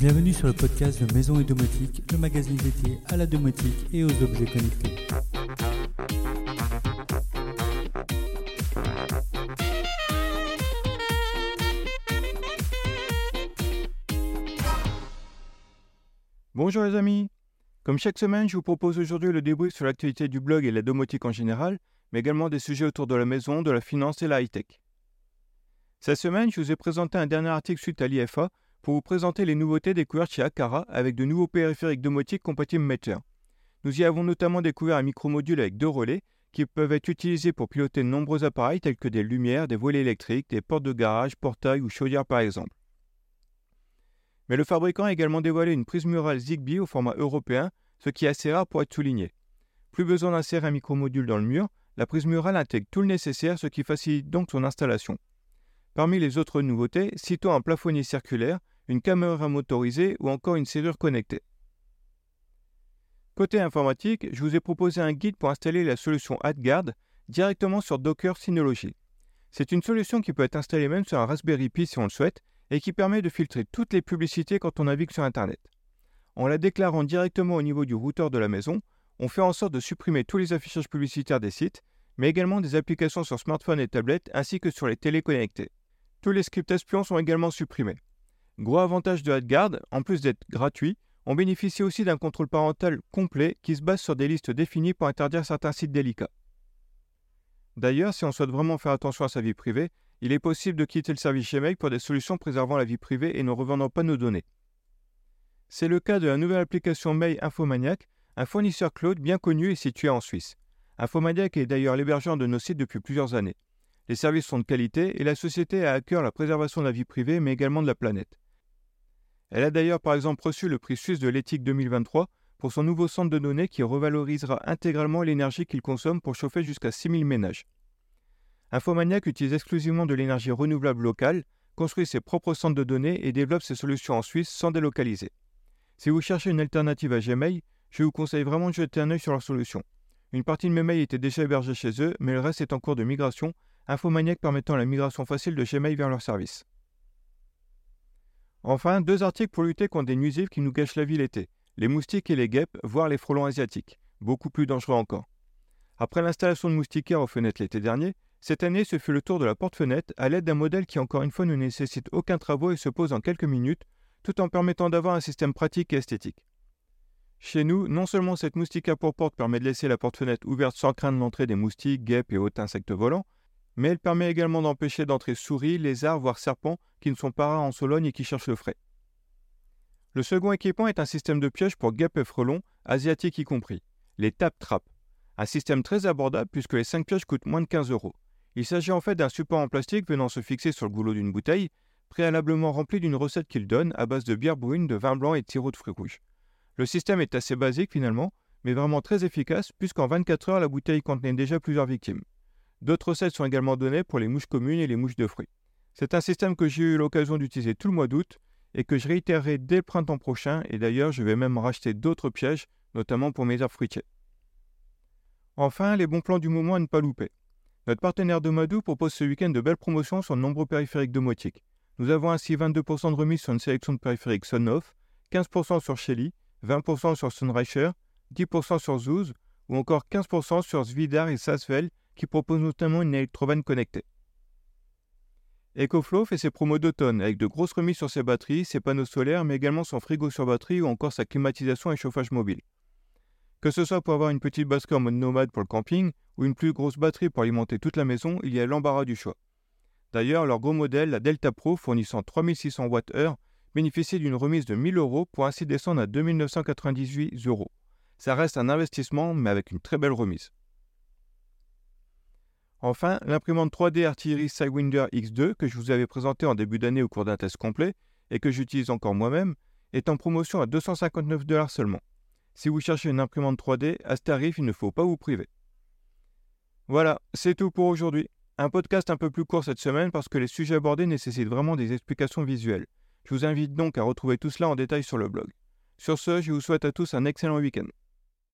Bienvenue sur le podcast de Maison et Domotique, le magazine dédié à la domotique et aux objets connectés. Bonjour les amis Comme chaque semaine, je vous propose aujourd'hui le débrief sur l'actualité du blog et la domotique en général, mais également des sujets autour de la maison, de la finance et la high-tech. Cette semaine, je vous ai présenté un dernier article suite à l'IFA pour vous présenter les nouveautés découvertes chez Akara avec de nouveaux périphériques domotiques compatibles Meter. Nous y avons notamment découvert un micromodule avec deux relais qui peuvent être utilisés pour piloter de nombreux appareils tels que des lumières, des volets électriques, des portes de garage, portails ou chaudières par exemple. Mais le fabricant a également dévoilé une prise murale Zigbee au format européen, ce qui est assez rare pour être souligné. Plus besoin d'insérer un micromodule dans le mur, la prise murale intègre tout le nécessaire, ce qui facilite donc son installation. Parmi les autres nouveautés, citons un plafonnier circulaire, une caméra motorisée ou encore une serrure connectée. Côté informatique, je vous ai proposé un guide pour installer la solution AdGuard directement sur Docker Synology. C'est une solution qui peut être installée même sur un Raspberry Pi si on le souhaite et qui permet de filtrer toutes les publicités quand on navigue sur Internet. En la déclarant directement au niveau du routeur de la maison, on fait en sorte de supprimer tous les affichages publicitaires des sites, mais également des applications sur smartphone et tablette ainsi que sur les téléconnectés. Tous les scripts espions sont également supprimés. Gros avantage de AdGuard, en plus d'être gratuit, on bénéficie aussi d'un contrôle parental complet qui se base sur des listes définies pour interdire certains sites délicats. D'ailleurs, si on souhaite vraiment faire attention à sa vie privée, il est possible de quitter le service Gmail pour des solutions préservant la vie privée et ne revendant pas nos données. C'est le cas de la nouvelle application Mail Infomaniac, un fournisseur cloud bien connu et situé en Suisse. Infomaniac est d'ailleurs l'hébergeur de nos sites depuis plusieurs années. Les services sont de qualité et la société a à cœur la préservation de la vie privée mais également de la planète. Elle a d'ailleurs par exemple reçu le prix suisse de l'éthique 2023 pour son nouveau centre de données qui revalorisera intégralement l'énergie qu'il consomme pour chauffer jusqu'à 6000 ménages. Infomaniac utilise exclusivement de l'énergie renouvelable locale, construit ses propres centres de données et développe ses solutions en Suisse sans délocaliser. Si vous cherchez une alternative à Gmail, je vous conseille vraiment de jeter un œil sur leur solution. Une partie de mes mails était déjà hébergée chez eux, mais le reste est en cours de migration, Infomaniac permettant la migration facile de Gmail vers leur service. Enfin, deux articles pour lutter contre des nuisibles qui nous gâchent la vie l'été, les moustiques et les guêpes, voire les frelons asiatiques, beaucoup plus dangereux encore. Après l'installation de moustiquaires aux fenêtres l'été dernier, cette année ce fut le tour de la porte-fenêtre à l'aide d'un modèle qui encore une fois ne nécessite aucun travaux et se pose en quelques minutes, tout en permettant d'avoir un système pratique et esthétique. Chez nous, non seulement cette moustiquaire pour porte permet de laisser la porte-fenêtre ouverte sans craindre l'entrée des moustiques, guêpes et autres insectes volants, mais elle permet également d'empêcher d'entrer souris, lézards, voire serpents qui ne sont pas rares en Sologne et qui cherchent le frais. Le second équipement est un système de pièges pour guêpes et frelons, asiatiques y compris, les tap traps. Un système très abordable puisque les 5 pièges coûtent moins de 15 euros. Il s'agit en fait d'un support en plastique venant se fixer sur le goulot d'une bouteille, préalablement rempli d'une recette qu'il donne à base de bière brune, de vin blanc et de sirop de fruits rouges. Le système est assez basique finalement, mais vraiment très efficace puisqu'en 24 heures la bouteille contenait déjà plusieurs victimes. D'autres recettes sont également données pour les mouches communes et les mouches de fruits. C'est un système que j'ai eu l'occasion d'utiliser tout le mois d'août et que je réitérerai dès le printemps prochain et d'ailleurs je vais même racheter d'autres pièges, notamment pour mes arbres fruitiers. Enfin, les bons plans du moment à ne pas louper. Notre partenaire de Madou propose ce week-end de belles promotions sur de nombreux périphériques domotiques. Nous avons ainsi 22% de remise sur une sélection de périphériques Sonoff, 15% sur Shelly, 20% sur Sunricher, 10% sur Zouz ou encore 15% sur Svidar et Sasvel qui propose notamment une électrovanne connectée. EcoFlow fait ses promos d'automne avec de grosses remises sur ses batteries, ses panneaux solaires, mais également son frigo sur batterie ou encore sa climatisation et chauffage mobile. Que ce soit pour avoir une petite basque en mode nomade pour le camping ou une plus grosse batterie pour alimenter toute la maison, il y a l'embarras du choix. D'ailleurs, leur gros modèle, la Delta Pro, fournissant 3600 Wh, bénéficie d'une remise de 1000 euros pour ainsi descendre à 2998 euros. Ça reste un investissement, mais avec une très belle remise. Enfin, l'imprimante 3D Artillery Sidewinder X2 que je vous avais présenté en début d'année au cours d'un test complet et que j'utilise encore moi-même est en promotion à 259 dollars seulement. Si vous cherchez une imprimante 3D, à ce tarif, il ne faut pas vous priver. Voilà, c'est tout pour aujourd'hui. Un podcast un peu plus court cette semaine parce que les sujets abordés nécessitent vraiment des explications visuelles. Je vous invite donc à retrouver tout cela en détail sur le blog. Sur ce, je vous souhaite à tous un excellent week-end.